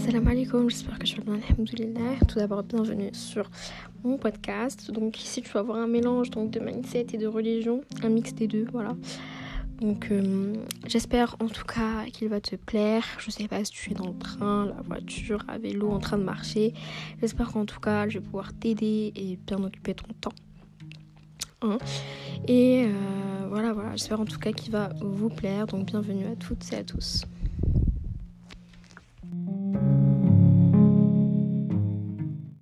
Salam alaikum, j'espère que tu vas bien, alhamdoulilah. Tout d'abord, bienvenue sur mon podcast. Donc ici, tu vas avoir un mélange donc, de mindset et de religion, un mix des deux, voilà. Donc euh, j'espère en tout cas qu'il va te plaire. Je sais pas si tu es dans le train, la voiture, à vélo, en train de marcher. J'espère qu'en tout cas, je vais pouvoir t'aider et bien occuper ton temps. Hein. Et euh, voilà, voilà, j'espère en tout cas qu'il va vous plaire. Donc bienvenue à toutes et à tous.